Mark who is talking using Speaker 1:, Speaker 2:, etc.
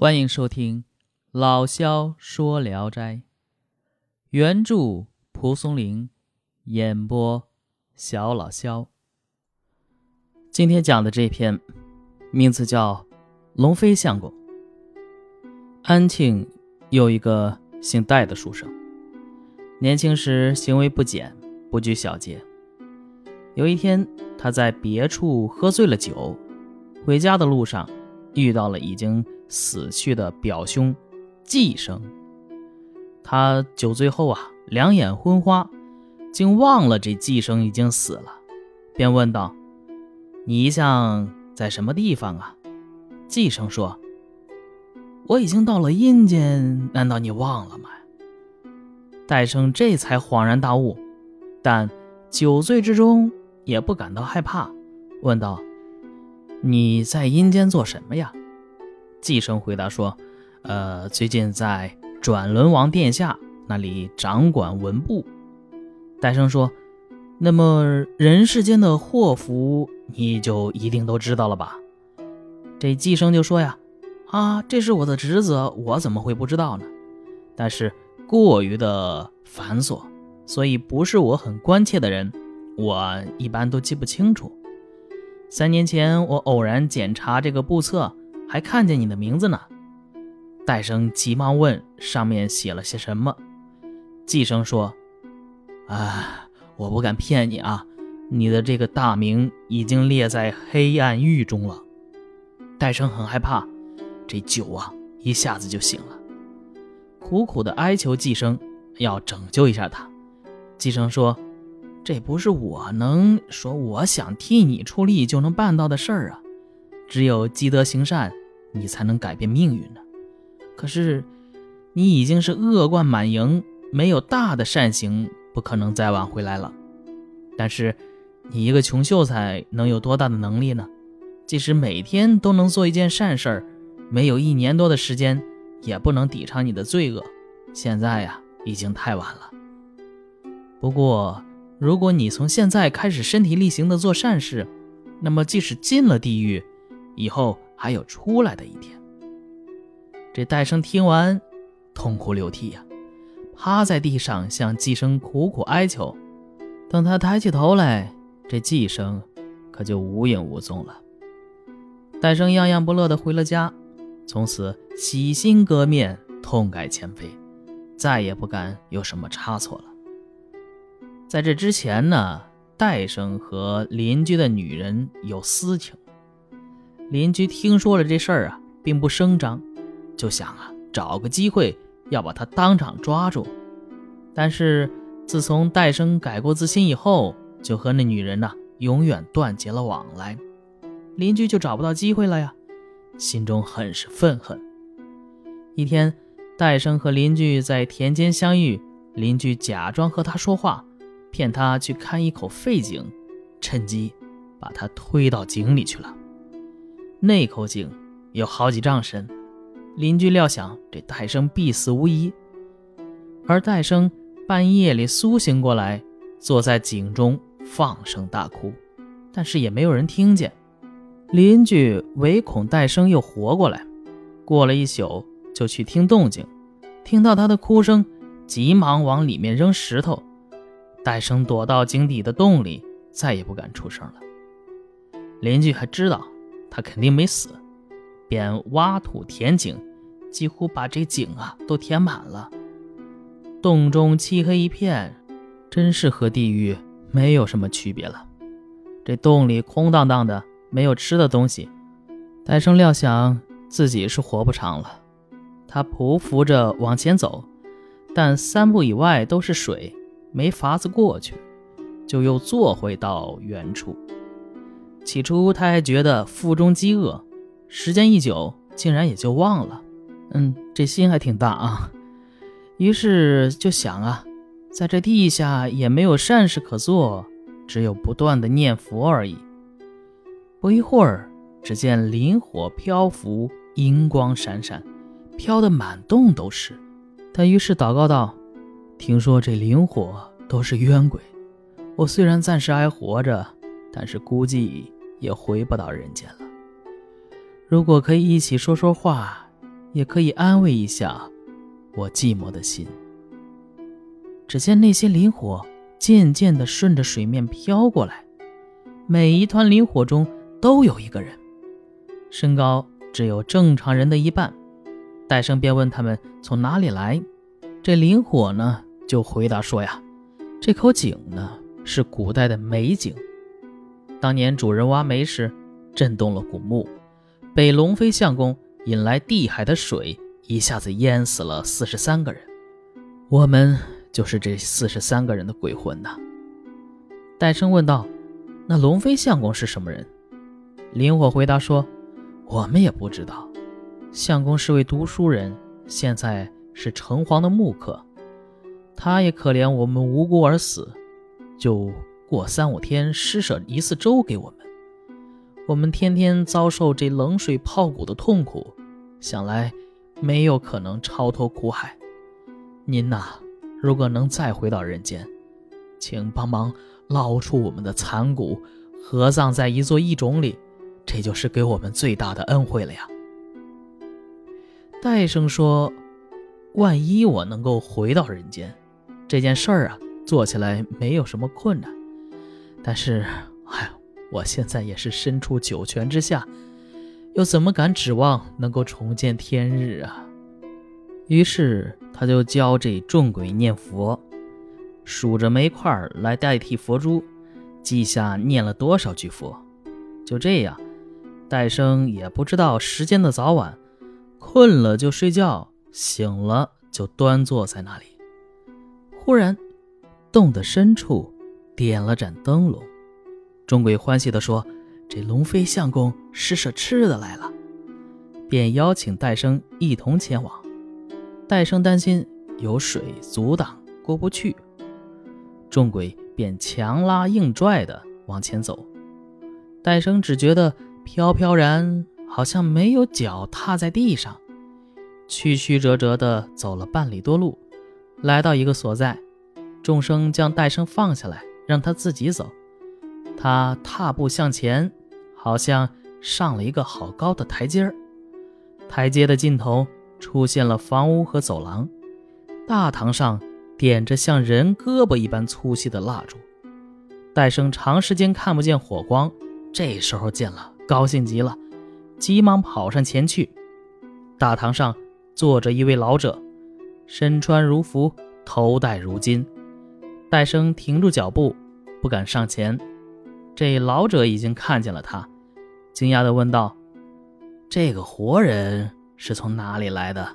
Speaker 1: 欢迎收听《老萧说聊斋》，原著蒲松龄，演播小老萧。今天讲的这篇名字叫《龙飞相公》。安庆有一个姓戴的书生，年轻时行为不检，不拘小节。有一天，他在别处喝醉了酒，回家的路上遇到了已经。死去的表兄季生，他酒醉后啊，两眼昏花，竟忘了这季生已经死了，便问道：“你一向在什么地方啊？”季生说：“我已经到了阴间，难道你忘了吗？”戴生这才恍然大悟，但酒醉之中也不感到害怕，问道：“你在阴间做什么呀？”季生回答说：“呃，最近在转轮王殿下那里掌管文部。”戴生说：“那么人世间的祸福，你就一定都知道了吧？”这季生就说：“呀，啊，这是我的职责，我怎么会不知道呢？但是过于的繁琐，所以不是我很关切的人，我一般都记不清楚。三年前我偶然检查这个簿册。”还看见你的名字呢，戴生急忙问：“上面写了些什么？”季生说：“啊，我不敢骗你啊，你的这个大名已经列在黑暗狱中了。”戴生很害怕，这酒啊一下子就醒了，苦苦的哀求季生要拯救一下他。季生说：“这不是我能说我想替你出力就能办到的事儿啊。”只有积德行善，你才能改变命运呢。可是，你已经是恶贯满盈，没有大的善行，不可能再挽回来了。但是，你一个穷秀才能有多大的能力呢？即使每天都能做一件善事儿，没有一年多的时间，也不能抵偿你的罪恶。现在呀，已经太晚了。不过，如果你从现在开始身体力行的做善事，那么即使进了地狱，以后还有出来的一天。这戴生听完，痛哭流涕呀，趴在地上向季生苦苦哀求。等他抬起头来，这季生可就无影无踪了。戴生样样不乐地回了家，从此洗心革面，痛改前非，再也不敢有什么差错了。在这之前呢，戴生和邻居的女人有私情。邻居听说了这事儿啊，并不声张，就想啊，找个机会要把他当场抓住。但是自从戴生改过自新以后，就和那女人呢永远断绝了往来，邻居就找不到机会了呀，心中很是愤恨。一天，戴生和邻居在田间相遇，邻居假装和他说话，骗他去看一口废井，趁机把他推到井里去了。那口井有好几丈深，邻居料想这戴生必死无疑。而戴生半夜里苏醒过来，坐在井中放声大哭，但是也没有人听见。邻居唯恐戴生又活过来，过了一宿就去听动静，听到他的哭声，急忙往里面扔石头。戴生躲到井底的洞里，再也不敢出声了。邻居还知道。他肯定没死，便挖土填井，几乎把这井啊都填满了。洞中漆黑一片，真是和地狱没有什么区别了。这洞里空荡荡的，没有吃的东西。戴生料想自己是活不长了，他匍匐着往前走，但三步以外都是水，没法子过去，就又坐回到原处。起初他还觉得腹中饥饿，时间一久，竟然也就忘了。嗯，这心还挺大啊。于是就想啊，在这地下也没有善事可做，只有不断的念佛而已。不一会儿，只见灵火漂浮，银光闪闪，飘得满洞都是。他于是祷告道：“听说这灵火都是冤鬼，我虽然暂时还活着，但是估计……”也回不到人间了。如果可以一起说说话，也可以安慰一下我寂寞的心。只见那些灵火渐渐地顺着水面飘过来，每一团灵火中都有一个人，身高只有正常人的一半。戴生便问他们从哪里来，这灵火呢就回答说呀：“这口井呢是古代的煤井，当年主人挖煤时震动了古墓，被龙飞相公引来地海的水一下子淹死了四十三个人，我们。”就是这四十三个人的鬼魂呐。戴生问道：“那龙飞相公是什么人？”林火回答说：“我们也不知道。相公是位读书人，现在是城隍的木客。他也可怜我们无辜而死，就过三五天施舍一次粥给我们。我们天天遭受这冷水泡骨的痛苦，想来没有可能超脱苦海。您呐。”如果能再回到人间，请帮忙捞出我们的残骨，合葬在一座异冢里，这就是给我们最大的恩惠了呀。戴生说：“万一我能够回到人间，这件事儿啊，做起来没有什么困难。但是，哎，我现在也是身处九泉之下，又怎么敢指望能够重见天日啊？”于是。他就教这众鬼念佛，数着煤块来代替佛珠，记下念了多少句佛。就这样，戴生也不知道时间的早晚，困了就睡觉，醒了就端坐在那里。忽然，洞的深处点了盏灯笼，众鬼欢喜地说：“这龙飞相公施舍吃的来了。”便邀请戴生一同前往。戴生担心有水阻挡过不去，众鬼便强拉硬拽的往前走。戴生只觉得飘飘然，好像没有脚踏在地上，曲曲折折的走了半里多路，来到一个所在，众生将戴生放下来，让他自己走。他踏步向前，好像上了一个好高的台阶儿，台阶的尽头。出现了房屋和走廊，大堂上点着像人胳膊一般粗细的蜡烛。戴生长时间看不见火光，这时候见了，高兴极了，急忙跑上前去。大堂上坐着一位老者，身穿儒服，头戴如金。戴生停住脚步，不敢上前。这老者已经看见了他，惊讶地问道：“这个活人？”是从哪里来的？